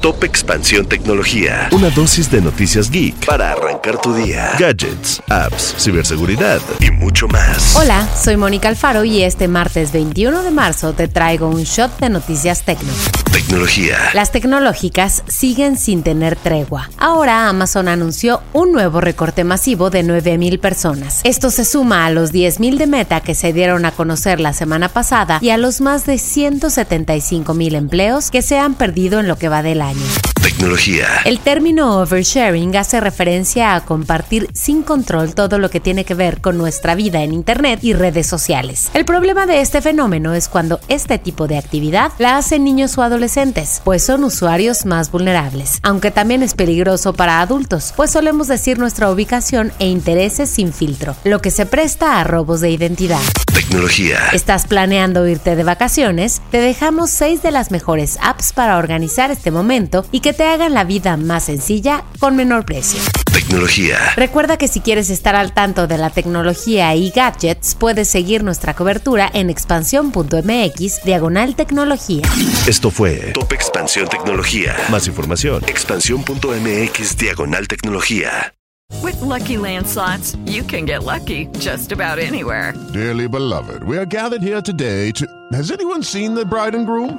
Top Expansión Tecnología. Una dosis de noticias geek para arrancar tu día. Gadgets, apps, ciberseguridad y mucho más. Hola, soy Mónica Alfaro y este martes 21 de marzo te traigo un shot de noticias tecno. Tecnología. Las tecnológicas siguen sin tener tregua. Ahora Amazon anunció un nuevo recorte masivo de 9.000 personas. Esto se suma a los 10.000 de meta que se dieron a conocer la semana pasada y a los más de 175.000 empleos que se han perdido en lo que va del año. Tecnología. El término oversharing hace referencia a compartir sin control todo lo que tiene que ver con nuestra vida en Internet y redes sociales. El problema de este fenómeno es cuando este tipo de actividad la hacen niños o adolescentes, pues son usuarios más vulnerables, aunque también es peligroso para adultos, pues solemos decir nuestra ubicación e intereses sin filtro, lo que se presta a robos de identidad. Tecnología. ¿Estás planeando irte de vacaciones? Te dejamos seis de las mejores apps para organizar este momento y que te hagan la vida más sencilla con menor precio. Tecnología. Recuerda que si quieres estar al tanto de la tecnología y gadgets, puedes seguir nuestra cobertura en expansión.mx diagonal tecnología. Esto fue Top Expansión Tecnología. Más información. Expansión.mx diagonal tecnología. With Lucky Land slots, you can get lucky just about anywhere. Dearly beloved, we are gathered here today to. Has anyone seen the bride and groom?